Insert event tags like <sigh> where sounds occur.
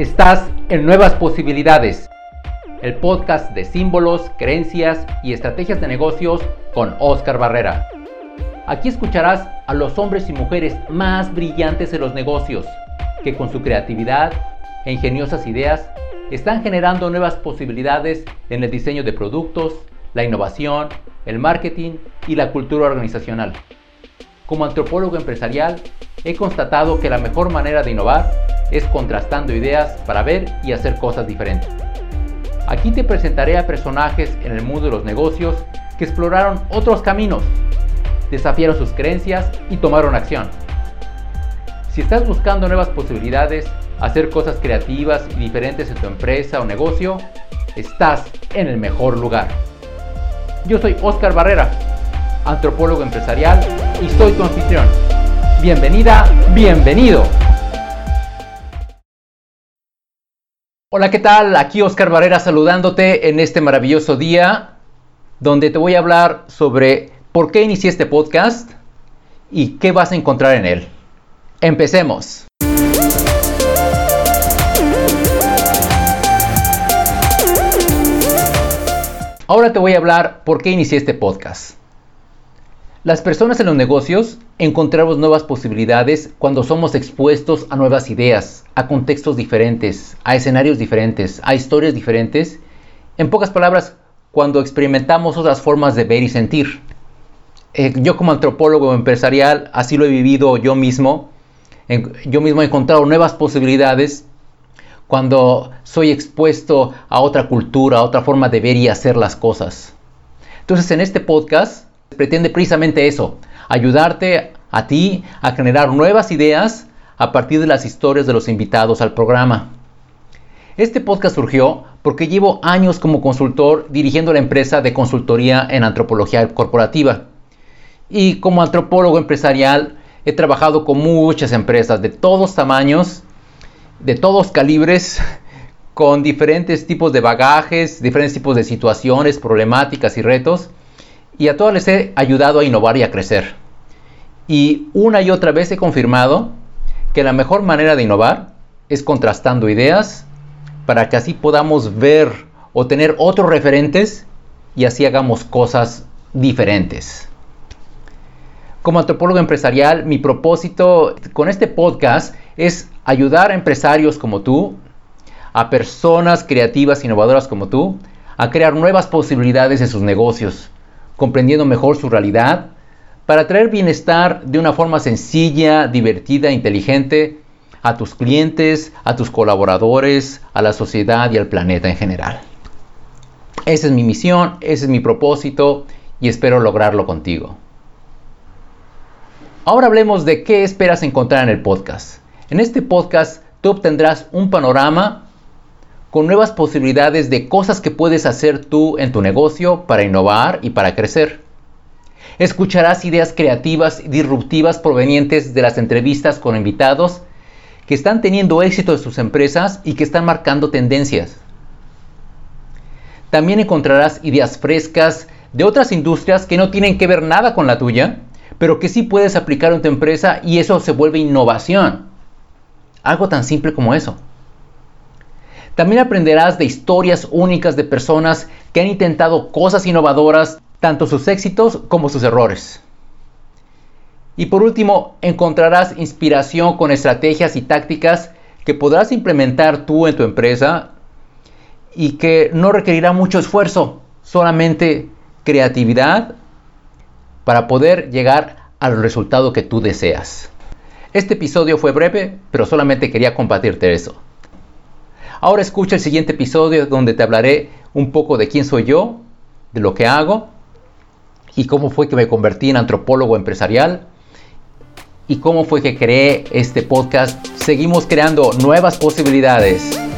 Estás en Nuevas Posibilidades, el podcast de símbolos, creencias y estrategias de negocios con Oscar Barrera. Aquí escucharás a los hombres y mujeres más brillantes en los negocios, que con su creatividad e ingeniosas ideas están generando nuevas posibilidades en el diseño de productos, la innovación, el marketing y la cultura organizacional. Como antropólogo empresarial, he constatado que la mejor manera de innovar es contrastando ideas para ver y hacer cosas diferentes. Aquí te presentaré a personajes en el mundo de los negocios que exploraron otros caminos, desafiaron sus creencias y tomaron acción. Si estás buscando nuevas posibilidades, hacer cosas creativas y diferentes en tu empresa o negocio, estás en el mejor lugar. Yo soy Oscar Barrera, antropólogo empresarial y soy tu anfitrión. Bienvenida, bienvenido. Hola, ¿qué tal? Aquí Oscar Barrera saludándote en este maravilloso día donde te voy a hablar sobre por qué inicié este podcast y qué vas a encontrar en él. Empecemos. Ahora te voy a hablar por qué inicié este podcast. Las personas en los negocios encontramos nuevas posibilidades cuando somos expuestos a nuevas ideas, a contextos diferentes, a escenarios diferentes, a historias diferentes. En pocas palabras, cuando experimentamos otras formas de ver y sentir. Eh, yo como antropólogo empresarial así lo he vivido yo mismo. yo mismo he encontrado nuevas posibilidades cuando soy expuesto a otra cultura, a otra forma de ver y hacer las cosas. Entonces en este podcast pretende precisamente eso, ayudarte a ti a generar nuevas ideas a partir de las historias de los invitados al programa. Este podcast surgió porque llevo años como consultor dirigiendo la empresa de consultoría en antropología corporativa. Y como antropólogo empresarial he trabajado con muchas empresas de todos tamaños, de todos calibres, <laughs> con diferentes tipos de bagajes, diferentes tipos de situaciones, problemáticas y retos y a todas les he ayudado a innovar y a crecer. Y una y otra vez he confirmado que la mejor manera de innovar es contrastando ideas para que así podamos ver o tener otros referentes y así hagamos cosas diferentes. Como antropólogo empresarial, mi propósito con este podcast es ayudar a empresarios como tú, a personas creativas, innovadoras como tú, a crear nuevas posibilidades en sus negocios comprendiendo mejor su realidad, para traer bienestar de una forma sencilla, divertida, inteligente a tus clientes, a tus colaboradores, a la sociedad y al planeta en general. Esa es mi misión, ese es mi propósito y espero lograrlo contigo. Ahora hablemos de qué esperas encontrar en el podcast. En este podcast tú obtendrás un panorama con nuevas posibilidades de cosas que puedes hacer tú en tu negocio para innovar y para crecer. Escucharás ideas creativas y disruptivas provenientes de las entrevistas con invitados que están teniendo éxito en sus empresas y que están marcando tendencias. También encontrarás ideas frescas de otras industrias que no tienen que ver nada con la tuya, pero que sí puedes aplicar en tu empresa y eso se vuelve innovación. Algo tan simple como eso. También aprenderás de historias únicas de personas que han intentado cosas innovadoras, tanto sus éxitos como sus errores. Y por último, encontrarás inspiración con estrategias y tácticas que podrás implementar tú en tu empresa y que no requerirá mucho esfuerzo, solamente creatividad para poder llegar al resultado que tú deseas. Este episodio fue breve, pero solamente quería compartirte eso. Ahora escucha el siguiente episodio donde te hablaré un poco de quién soy yo, de lo que hago y cómo fue que me convertí en antropólogo empresarial y cómo fue que creé este podcast. Seguimos creando nuevas posibilidades.